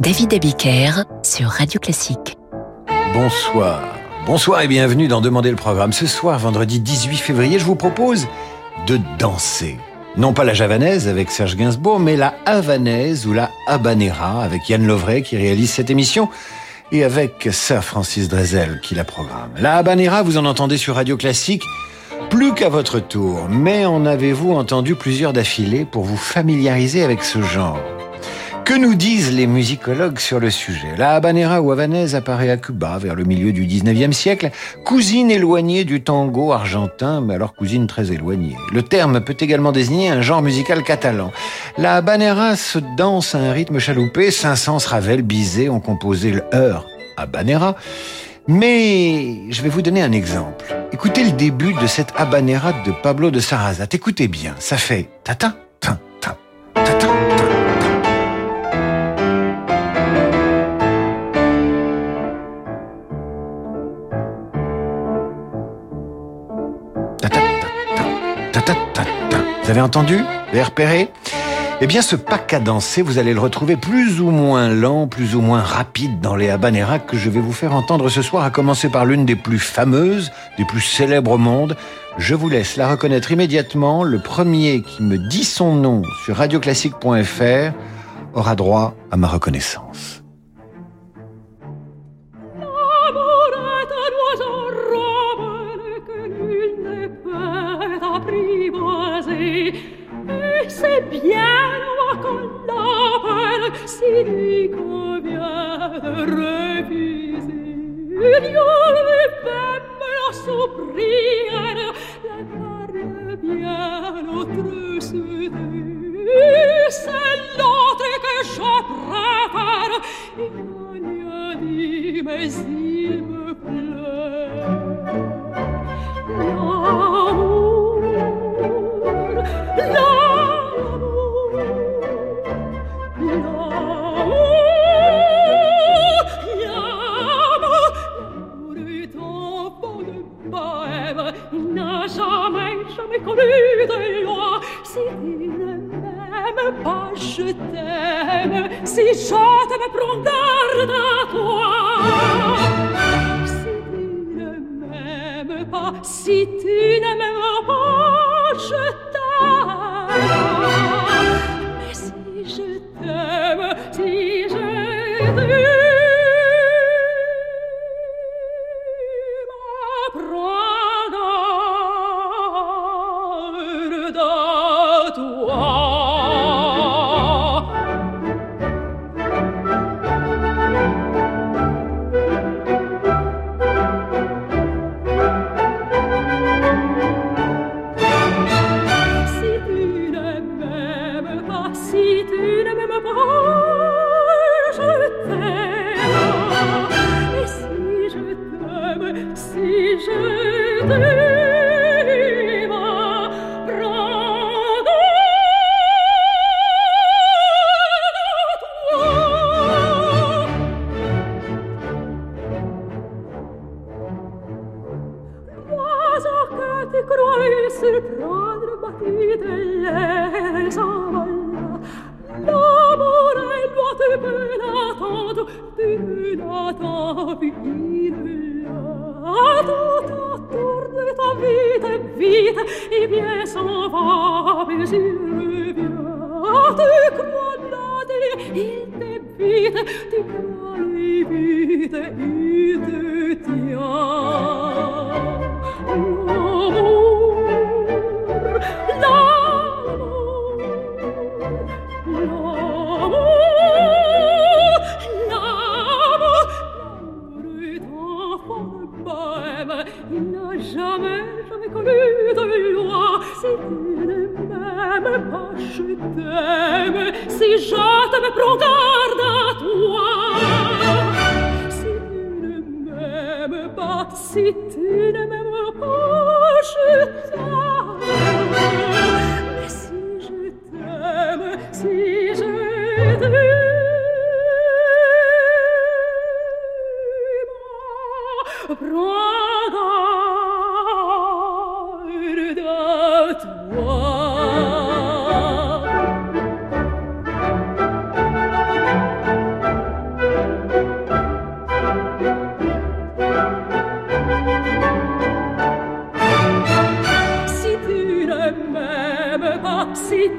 David Abiker sur Radio Classique. Bonsoir. Bonsoir et bienvenue dans Demander le programme. Ce soir, vendredi 18 février, je vous propose de danser. Non pas la javanaise avec Serge Gainsbourg, mais la havanaise ou la habanera avec Yann Lovray qui réalise cette émission et avec Sir Francis Drezel qui la programme. La habanera, vous en entendez sur Radio Classique plus qu'à votre tour, mais en avez-vous entendu plusieurs d'affilée pour vous familiariser avec ce genre? Que nous disent les musicologues sur le sujet? La habanera ou havanaise apparaît à Cuba vers le milieu du 19e siècle, cousine éloignée du tango argentin, mais alors cousine très éloignée. Le terme peut également désigner un genre musical catalan. La habanera se danse à un rythme chaloupé, Saint-Saëns, Ravel, Bizet ont composé le heure habanera. Mais je vais vous donner un exemple. Écoutez le début de cette habanera de Pablo de Sarrazat. Écoutez bien, ça fait tata, Vous avez entendu Vous avez repéré Eh bien, ce pas cadencé, vous allez le retrouver plus ou moins lent, plus ou moins rapide dans les habaneras que je vais vous faire entendre ce soir, à commencer par l'une des plus fameuses, des plus célèbres au monde. Je vous laisse la reconnaître immédiatement. Le premier qui me dit son nom sur radioclassique.fr aura droit à ma reconnaissance. Bien con peine si lui convient de refuser. Dieu lui-même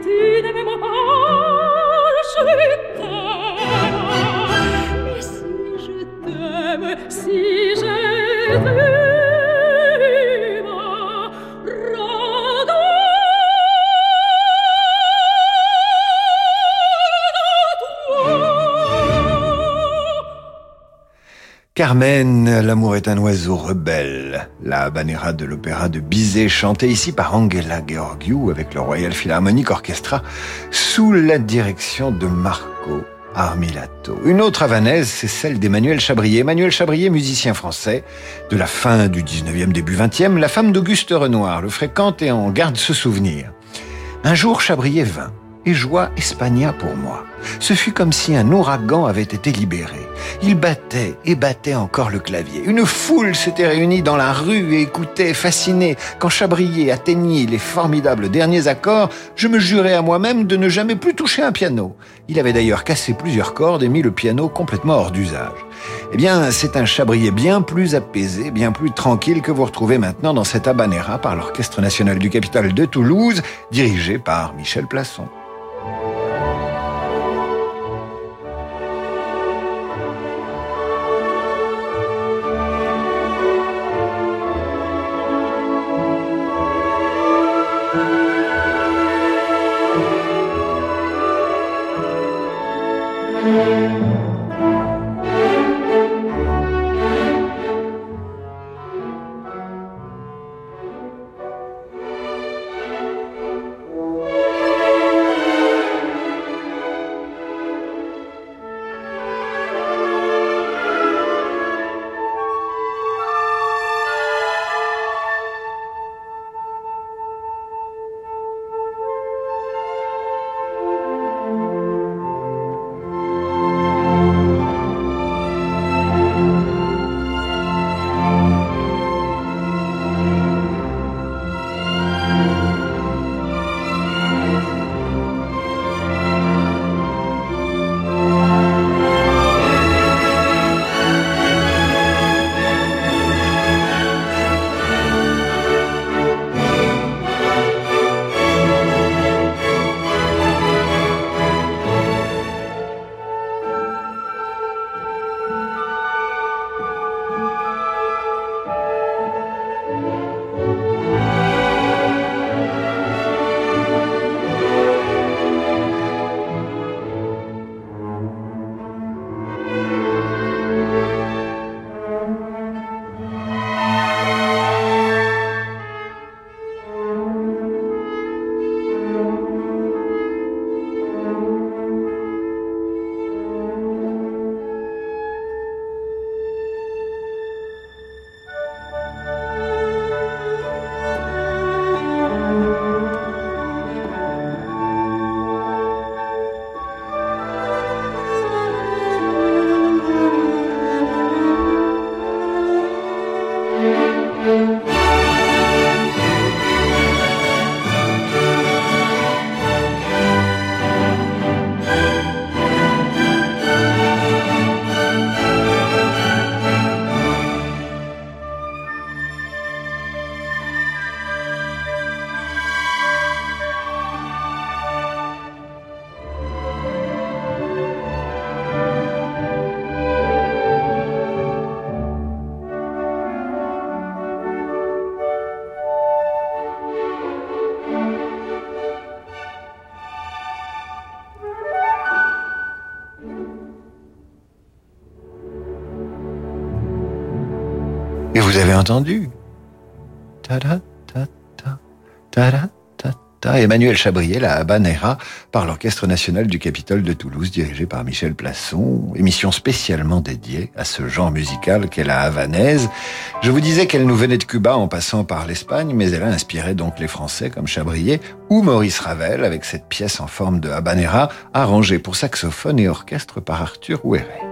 si tu ne m'aimes Carmen, l'amour est un oiseau rebelle. La habanera de l'opéra de Bizet, chantée ici par Angela Georgiou avec le Royal Philharmonic Orchestra sous la direction de Marco Armilato. Une autre havanaise, c'est celle d'Emmanuel Chabrier. Emmanuel Chabrier, musicien français de la fin du 19e, début 20e, la femme d'Auguste Renoir le fréquente et en garde ce souvenir. Un jour, Chabrier vint et joua Espagna pour moi. Ce fut comme si un ouragan avait été libéré. Il battait et battait encore le clavier. Une foule s'était réunie dans la rue et écoutait, fasciné. Quand Chabrier atteignit les formidables derniers accords, je me jurai à moi-même de ne jamais plus toucher un piano. Il avait d'ailleurs cassé plusieurs cordes et mis le piano complètement hors d'usage. Eh bien, c'est un Chabrier bien plus apaisé, bien plus tranquille que vous retrouvez maintenant dans cette habanera par l'Orchestre national du Capitole de Toulouse, dirigé par Michel Plasson. Avez entendu? Ta ta ta ta Emmanuel Chabrier, la Habanera, par l'Orchestre national du Capitole de Toulouse, dirigé par Michel Plasson. Émission spécialement dédiée à ce genre musical qu'est la havanaise. Je vous disais qu'elle nous venait de Cuba en passant par l'Espagne, mais elle a inspiré donc les Français comme Chabrier ou Maurice Ravel avec cette pièce en forme de Habanera, arrangée pour saxophone et orchestre par Arthur Ouéret.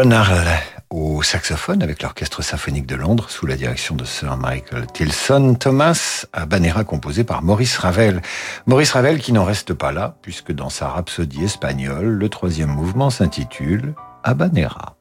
John au saxophone avec l'Orchestre symphonique de Londres sous la direction de Sir Michael Tilson. Thomas Habanera composé par Maurice Ravel. Maurice Ravel qui n'en reste pas là puisque dans sa rhapsodie espagnole, le troisième mouvement s'intitule Habanera.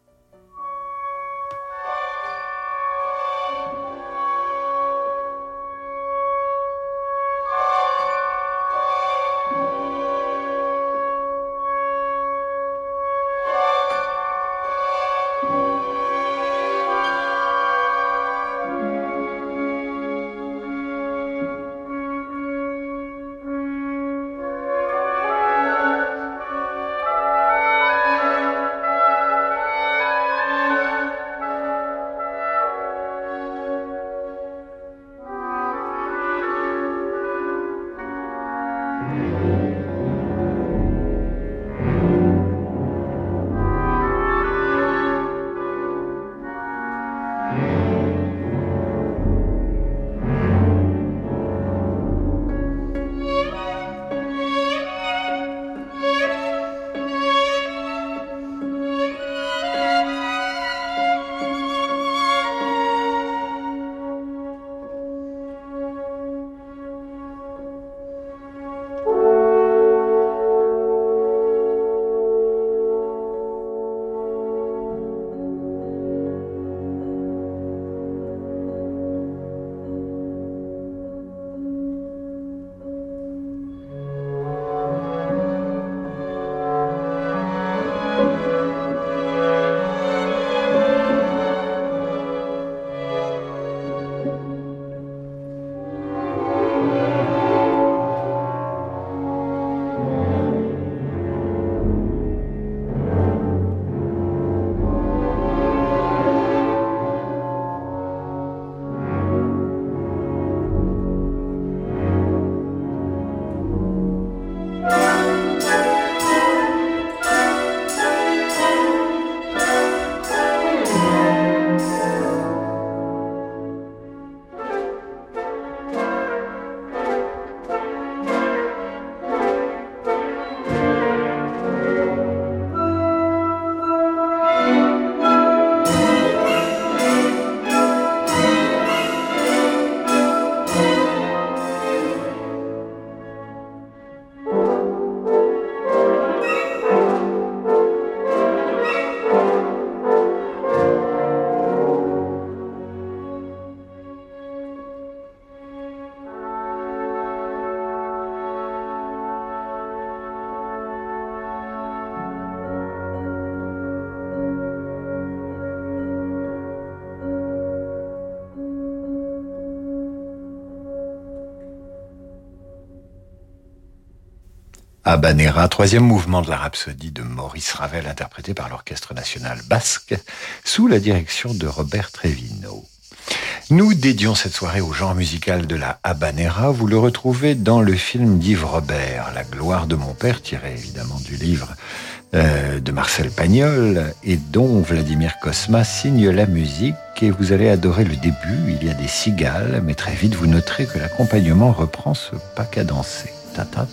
Habanera, troisième mouvement de la rhapsodie de Maurice Ravel, interprété par l'Orchestre national basque, sous la direction de Robert Trevino. Nous dédions cette soirée au genre musical de la habanera. Vous le retrouvez dans le film d'Yves Robert, La gloire de mon père, tiré évidemment du livre euh, de Marcel Pagnol et dont Vladimir Kosma signe la musique. Et vous allez adorer le début. Il y a des cigales, mais très vite vous noterez que l'accompagnement reprend ce pas cadencé. Ta ta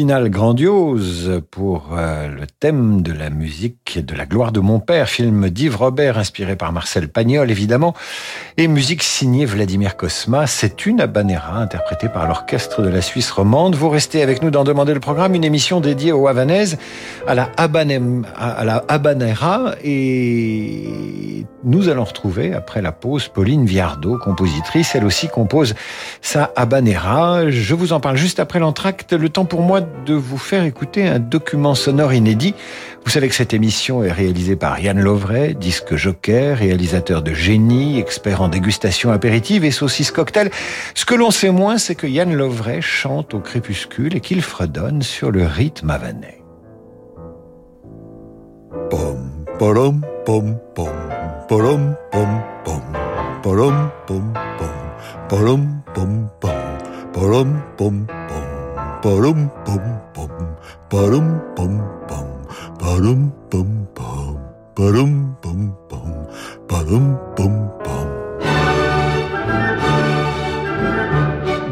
finale grandiose pour euh, le thème de la musique de la gloire de mon père, film d'Yves Robert inspiré par Marcel Pagnol évidemment, et musique signée Vladimir Kosma. C'est une habanera interprétée par l'orchestre de la Suisse romande. Vous restez avec nous dans Demander le programme, une émission dédiée aux Havanaises, à la, habanem, à la habanera, et nous allons retrouver après la pause Pauline Viardot, compositrice, elle aussi compose sa habanera. Je vous en parle juste après l'entracte. Le temps pour moi de vous faire écouter un document sonore inédit. Vous savez que cette émission est réalisée par Yann Lovray, disque joker, réalisateur de génie, expert en dégustation apéritive et saucisse cocktail. Ce que l'on sait moins, c'est que Yann Lovray chante au crépuscule et qu'il fredonne sur le rythme havanais. Pom, pom, pom, pom, pom, pom, pom, pom, pom, pom, pom, pom, pom, pom.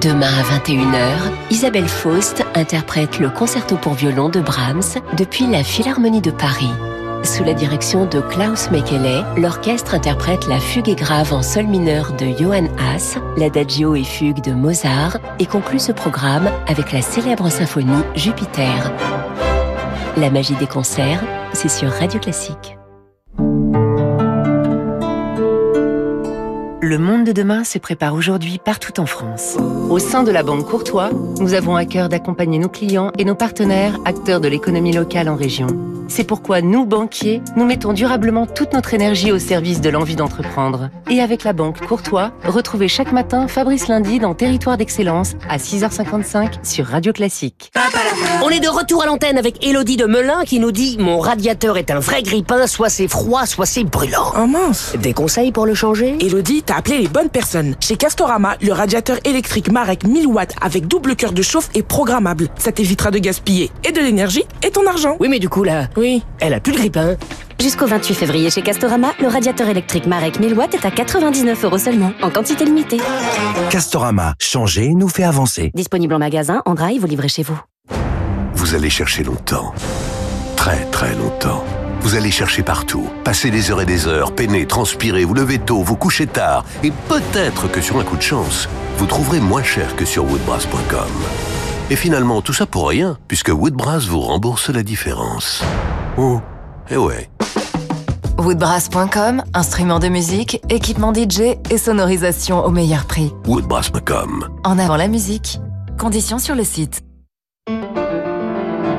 Demain à 21h, Isabelle Faust interprète le concerto pour violon de Brahms depuis la Philharmonie de Paris. Sous la direction de Klaus Mekele, l'orchestre interprète la fugue et grave en sol mineur de Johann Haas, l'adagio et fugue de Mozart et conclut ce programme avec la célèbre symphonie Jupiter. La magie des concerts, c'est sur Radio Classique. Le monde de demain se prépare aujourd'hui partout en France. Au sein de la Banque Courtois, nous avons à cœur d'accompagner nos clients et nos partenaires, acteurs de l'économie locale en région. C'est pourquoi nous, banquiers, nous mettons durablement toute notre énergie au service de l'envie d'entreprendre. Et avec la Banque Courtois, retrouvez chaque matin Fabrice Lundi dans Territoire d'Excellence à 6h55 sur Radio Classique. On est de retour à l'antenne avec Elodie de Melun qui nous dit Mon radiateur est un vrai grippin, soit c'est froid, soit c'est brûlant. Oh mince Des conseils pour le changer? Elodie, t'as appelé les bonnes personnes. Chez Castorama, le radiateur électrique Marek 1000 watts avec double cœur de chauffe est programmable. Ça t'évitera de gaspiller et de l'énergie et ton argent. Oui, mais du coup là, Oui. elle a plus le grippin. Jusqu'au 28 février chez Castorama, le radiateur électrique Marek 1000 watts est à 99 euros seulement, en quantité limitée. Castorama, changer nous fait avancer. Disponible en magasin, en drive ou livré chez vous. Vous allez chercher longtemps. Très très longtemps. Vous allez chercher partout, passer des heures et des heures, peiner, transpirer, vous lever tôt, vous coucher tard. Et peut-être que sur un coup de chance, vous trouverez moins cher que sur woodbrass.com. Et finalement, tout ça pour rien, puisque Woodbrass vous rembourse la différence. Oh, eh ouais. Woodbrass.com, instruments de musique, équipement DJ et sonorisation au meilleur prix. Woodbrass.com. En avant la musique. Conditions sur le site.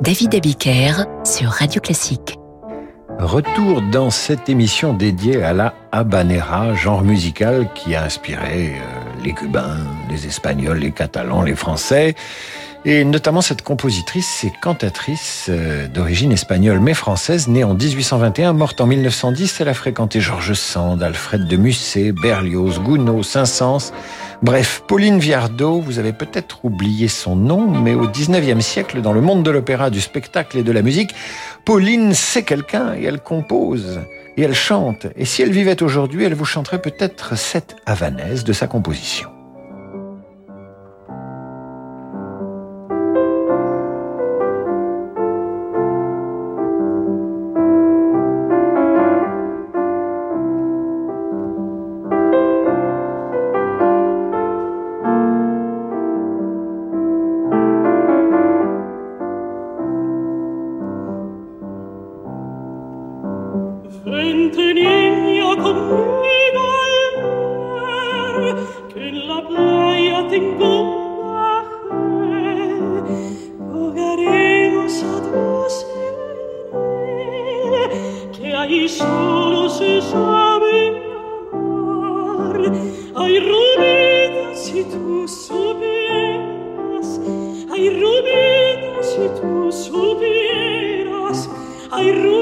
David Abiker sur Radio Classique. Retour dans cette émission dédiée à la habanera, genre musical qui a inspiré euh, les Cubains, les Espagnols, les Catalans, les Français, et notamment cette compositrice et cantatrice euh, d'origine espagnole mais française, née en 1821, morte en 1910. Elle a fréquenté Georges Sand, Alfred de Musset, Berlioz, Gounod, Saint-Saëns. Bref, Pauline Viardot, vous avez peut-être oublié son nom, mais au 19e siècle, dans le monde de l'opéra, du spectacle et de la musique, Pauline c'est quelqu'un et elle compose et elle chante. Et si elle vivait aujourd'hui, elle vous chanterait peut-être cette havanaise de sa composition. Ay, rubidas si tu supieras, ay rubidas.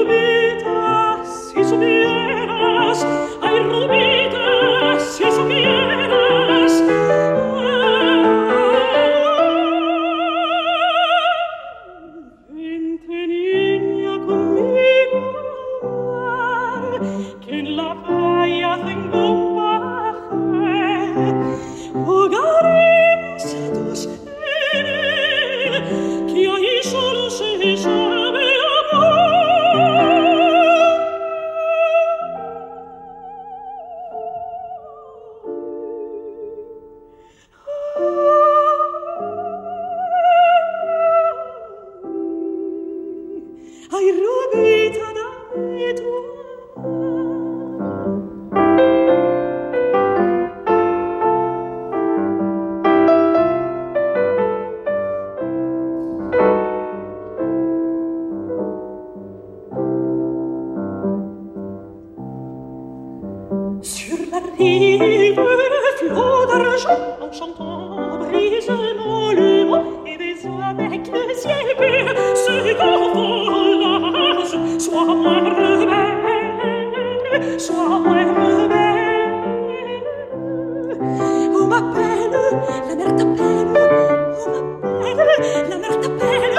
La mer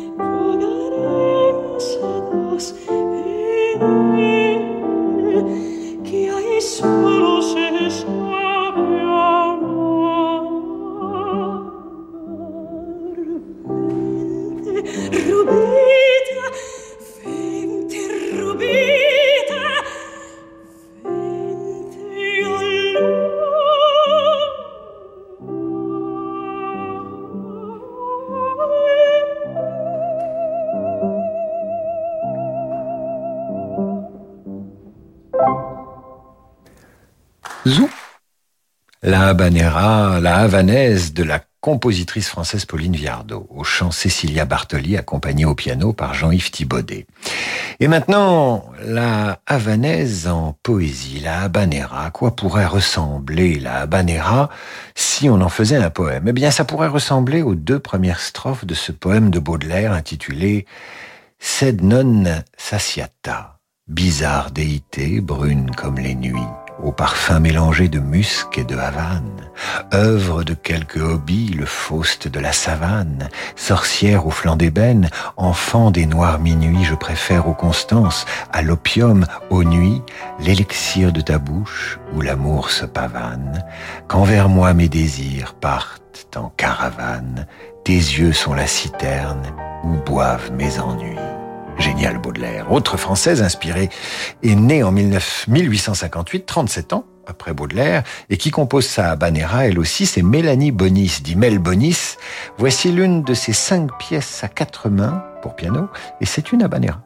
habanera, la havanaise de la compositrice française Pauline Viardot, au chant Cécilia Bartoli, accompagnée au piano par Jean-Yves Thibaudet. Et maintenant, la havanaise en poésie, la habanera. Quoi pourrait ressembler la habanera si on en faisait un poème? Eh bien, ça pourrait ressembler aux deux premières strophes de ce poème de Baudelaire intitulé Sed non satiata. Bizarre déité, brune comme les nuits, au parfum mélangé de musc et de havane, œuvre de quelque hobby, le faust de la savane, sorcière au flanc d'ébène, enfant des noirs minuits, je préfère aux constances, à l'opium, aux nuits, l'élixir de ta bouche où l'amour se pavane, quand vers moi mes désirs partent en caravane, tes yeux sont la citerne où boivent mes ennuis. Génial Baudelaire. Autre française inspirée est née en 1858, 37 ans après Baudelaire, et qui compose sa habanera, elle aussi, c'est Mélanie Bonis, dit Mel Bonis. Voici l'une de ses cinq pièces à quatre mains pour piano, et c'est une habanera.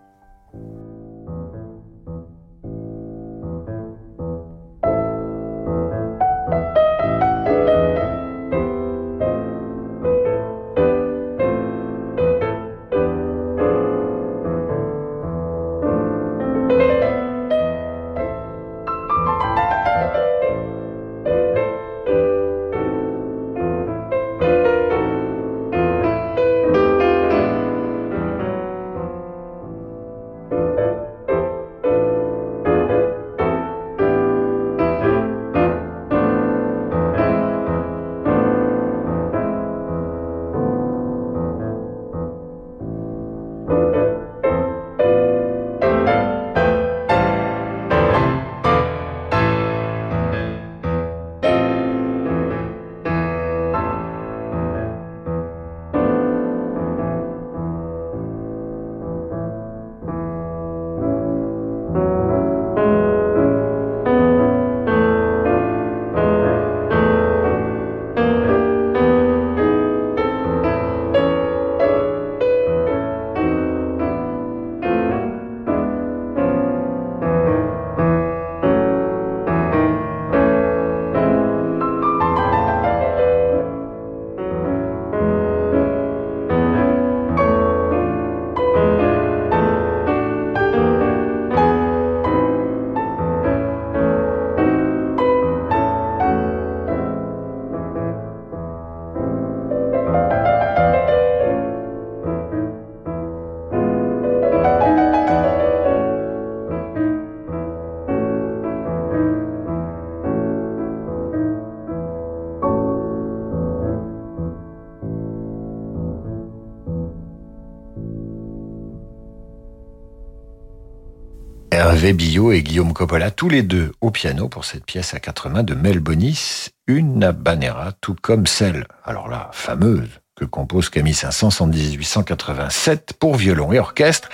Hervé Billot et Guillaume Coppola, tous les deux au piano pour cette pièce à quatre mains de Mel Bonis, une habanera, tout comme celle, alors là, fameuse, que compose Camille Saint-Saëns en 1887 pour violon et orchestre,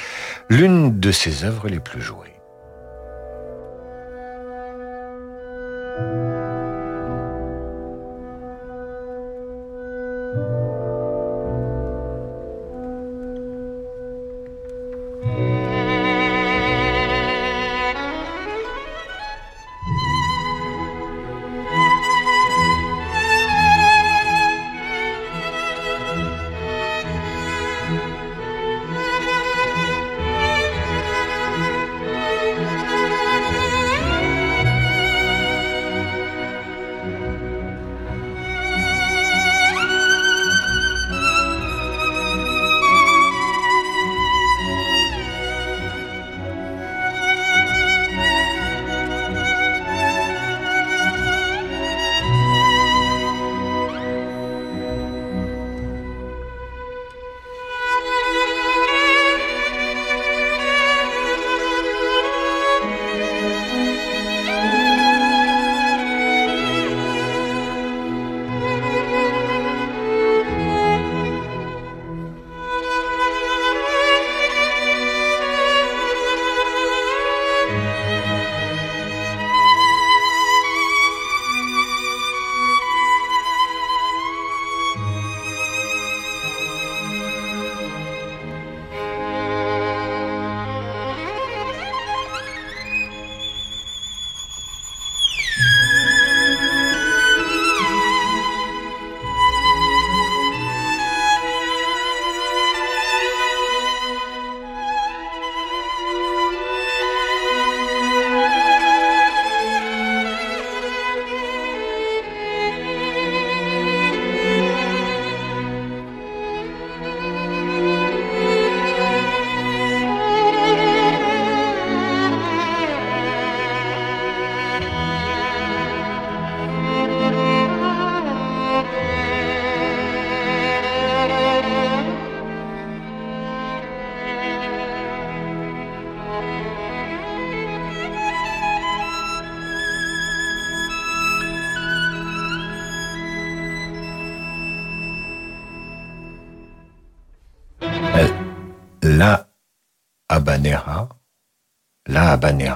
l'une de ses œuvres les plus jouées.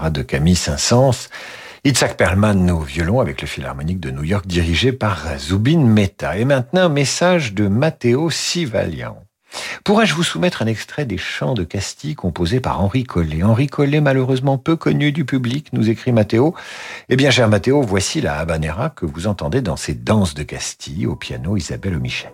De Camille Saint-Saëns, Itzhak Perlman au violon avec le Philharmonique de New York dirigé par Zubin Mehta. Et maintenant, message de Matteo Sivalian. Pourrais-je vous soumettre un extrait des chants de Castille composés par Henri Collet? Henri Collet, malheureusement peu connu du public, nous écrit Mathéo. Eh bien, cher Mathéo, voici la habanera que vous entendez dans ces danses de Castille au piano Isabelle Michel.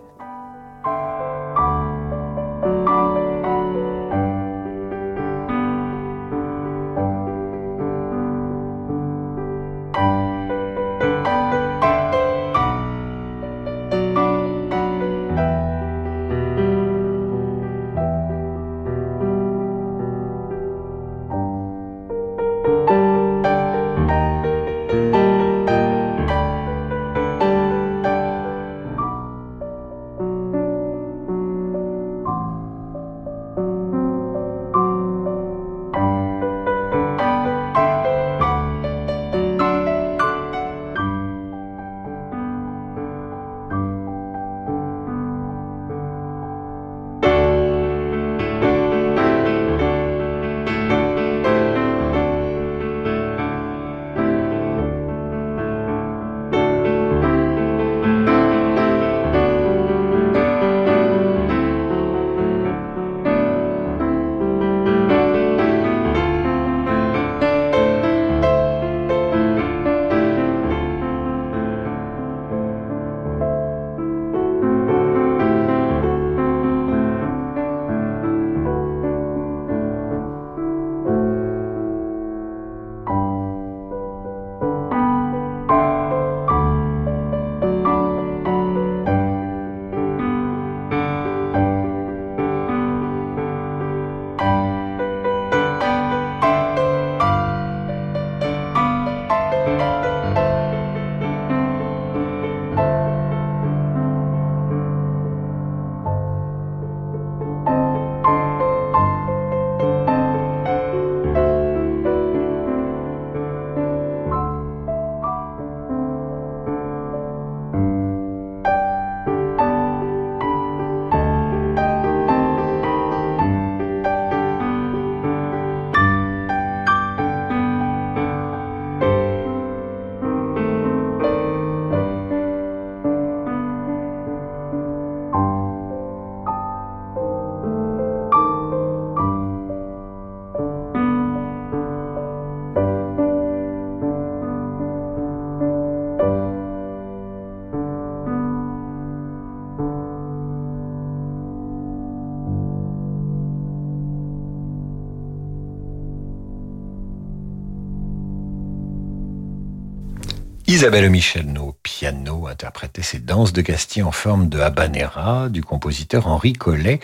Isabelle Michel au piano interprétait ces danses de Castille en forme de habanera du compositeur Henri Collet,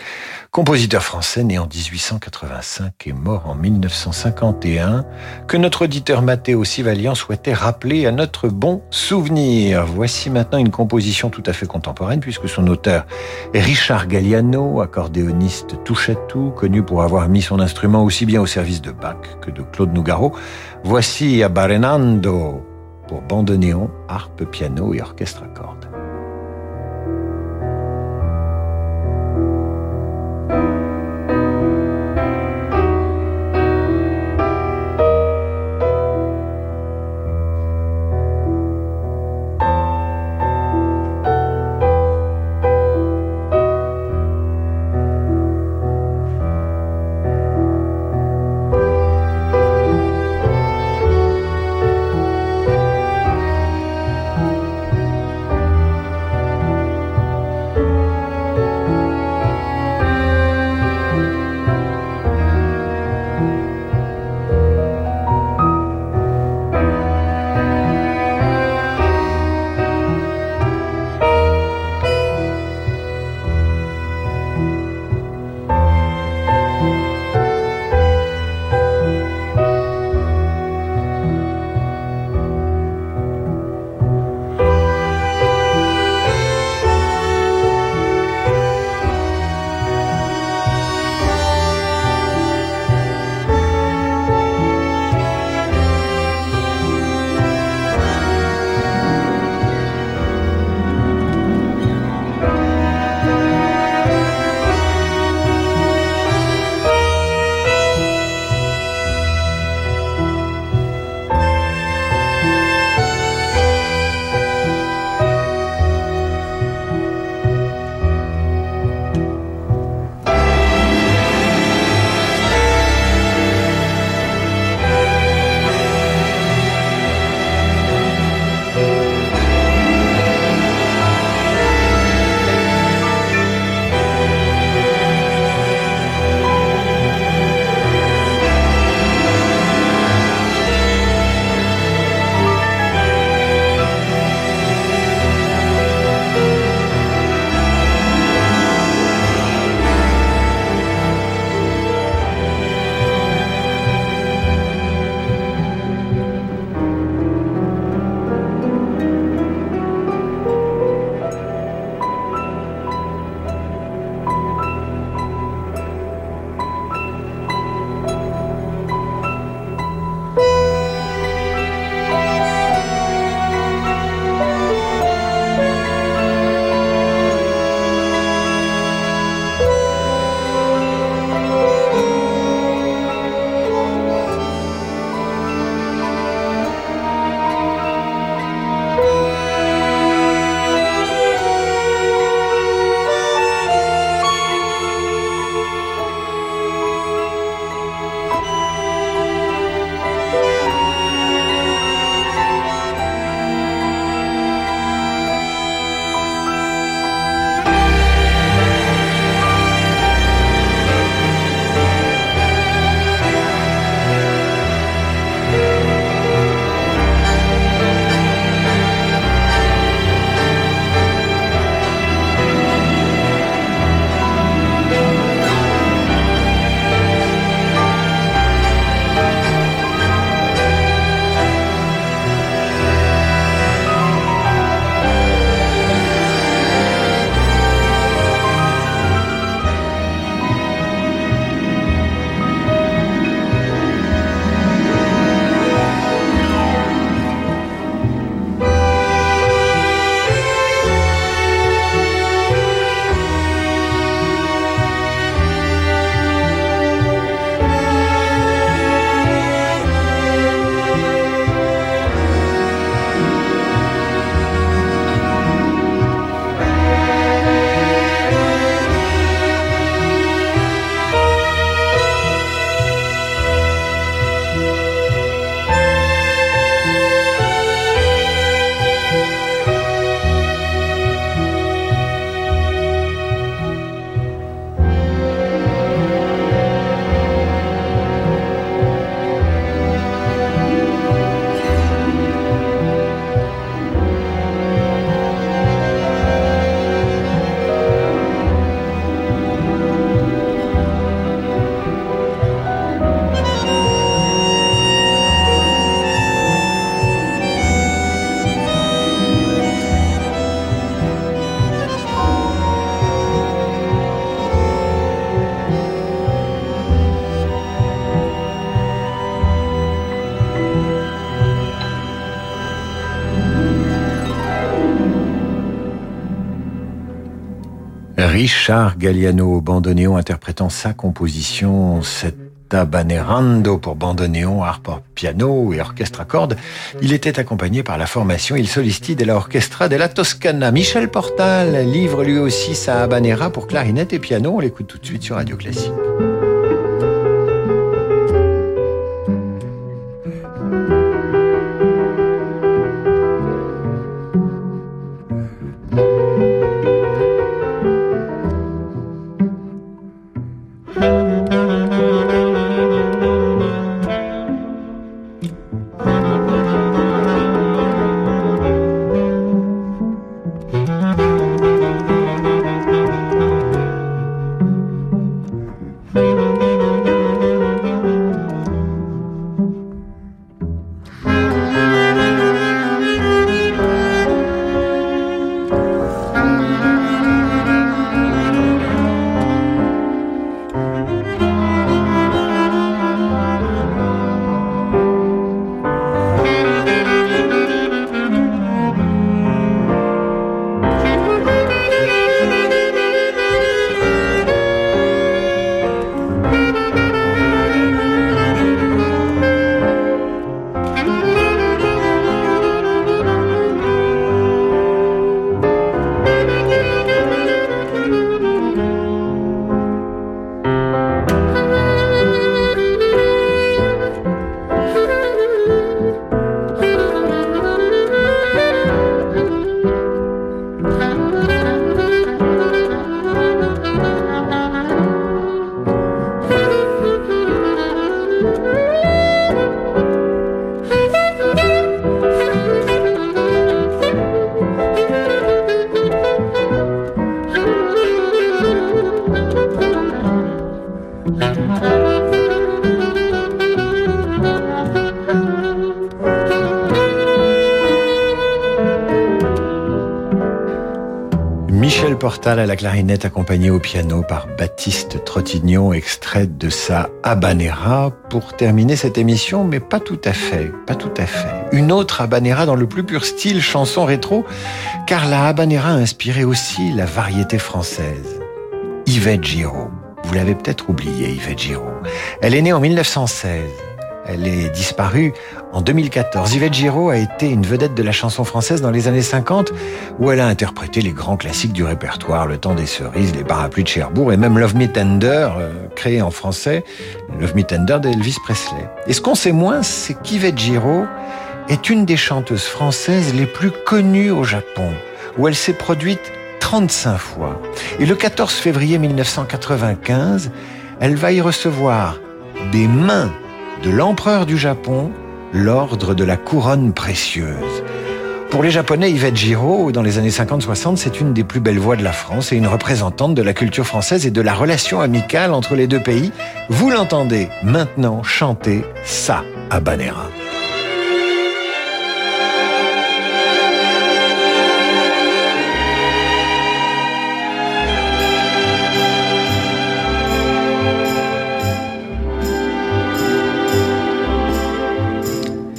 compositeur français né en 1885 et mort en 1951, que notre auditeur Matteo Sivalian souhaitait rappeler à notre bon souvenir. Voici maintenant une composition tout à fait contemporaine puisque son auteur est Richard Galliano, accordéoniste touche à tout, connu pour avoir mis son instrument aussi bien au service de Bach que de Claude Nougaro. Voici Abarenando pour bande néon, harpe, piano et orchestre à cordes. Richard Galliano bandoneon interprétant sa composition, cet Abanerando pour bandoneon, harpe, piano et orchestre à cordes. Il était accompagné par la formation Il Solisti la Orchestra della Toscana. Michel Portal livre lui aussi sa Habanera pour clarinette et piano. On l'écoute tout de suite sur Radio Classique. À la clarinette accompagné au piano par Baptiste Trottignon, extrait de sa Habanera pour terminer cette émission, mais pas tout à fait, pas tout à fait. Une autre Habanera dans le plus pur style chanson rétro, car la Habanera a inspiré aussi la variété française. Yvette Giraud. Vous l'avez peut-être oublié, Yvette Giraud. Elle est née en 1916. Elle est disparue en 2014. Yvette Giraud a été une vedette de la chanson française dans les années 50, où elle a interprété les grands classiques du répertoire, Le Temps des Cerises, Les Parapluies de Cherbourg et même Love Me Tender, euh, créé en français, Love Me Tender d'Elvis Presley. Et ce qu'on sait moins, c'est qu'Yvette Giraud est une des chanteuses françaises les plus connues au Japon, où elle s'est produite 35 fois. Et le 14 février 1995, elle va y recevoir des mains de l'empereur du Japon l'ordre de la couronne précieuse. Pour les Japonais, Yvette Giraud, dans les années 50-60, c'est une des plus belles voix de la France et une représentante de la culture française et de la relation amicale entre les deux pays. Vous l'entendez maintenant chanter ça à Banera.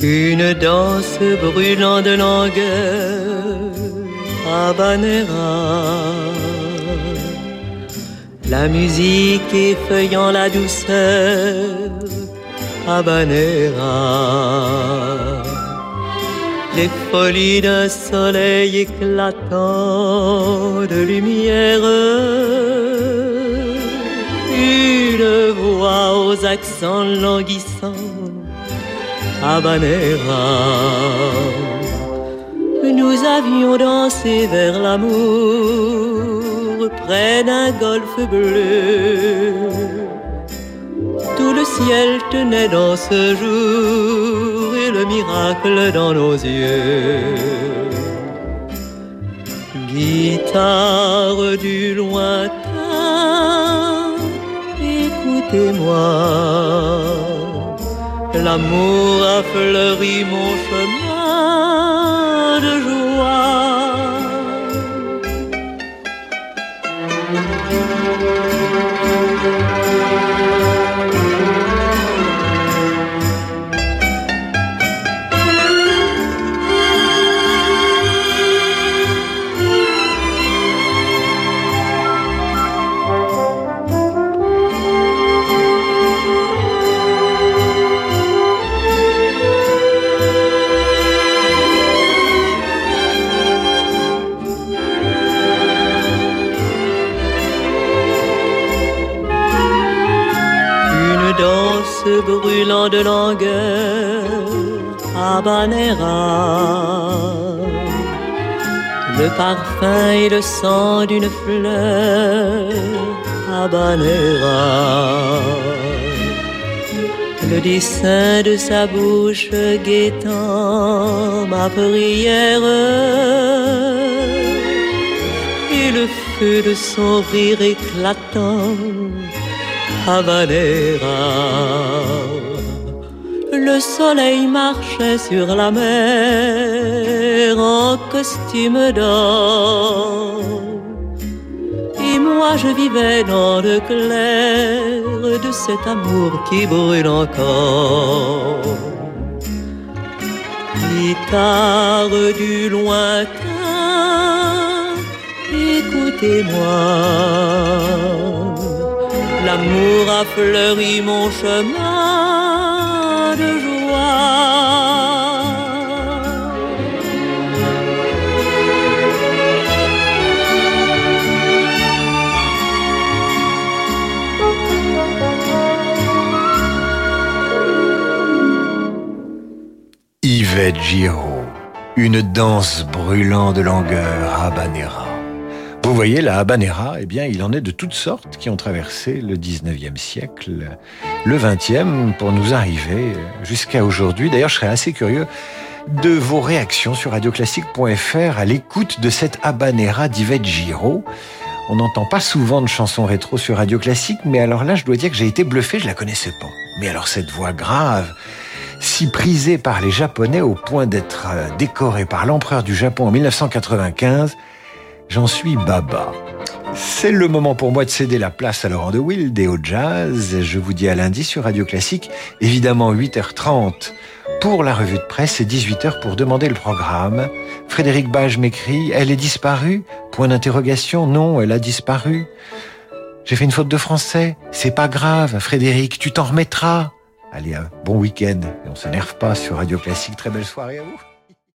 Une danse brûlant de langueur, habanera. La musique effeuillant la douceur, habanera. Les folies d'un soleil éclatant de lumière, une voix aux accents languissants Habanera. Nous avions dansé vers l'amour près d'un golfe bleu. Tout le ciel tenait dans ce jour et le miracle dans nos yeux. Guitare du lointain, écoutez-moi l'amour a fleuri mon chemin brûlant de langueur, habanera. Le parfum et le sang d'une fleur, habanera. Le dessin de sa bouche guettant ma prière et le feu de son rire éclatant Habanera. Le soleil marchait sur la mer en costume d'or. Et moi je vivais dans le clair de cet amour qui brûle encore. Guitare du lointain, écoutez-moi l'amour a fleuri mon chemin de joie. Yvette Giraud, une danse brûlant de langueur habanera. Vous voyez, la habanera, eh bien, il en est de toutes sortes qui ont traversé le 19e siècle, le 20e, pour nous arriver jusqu'à aujourd'hui. D'ailleurs, je serais assez curieux de vos réactions sur radioclassique.fr à l'écoute de cette habanera d'Yvette Giraud. On n'entend pas souvent de chansons rétro sur Radio Classique, mais alors là, je dois dire que j'ai été bluffé, je la connaissais pas. Mais alors cette voix grave, si prisée par les Japonais au point d'être décorée par l'empereur du Japon en 1995, J'en suis baba. C'est le moment pour moi de céder la place à Laurent de Wild et au jazz. Je vous dis à lundi sur Radio Classique, évidemment 8h30 pour la revue de presse et 18h pour demander le programme. Frédéric Bage m'écrit, elle est disparue? Point d'interrogation, non, elle a disparu. J'ai fait une faute de français, c'est pas grave, Frédéric, tu t'en remettras. Allez, un bon week-end et on s'énerve pas sur Radio Classique. Très belle soirée à vous.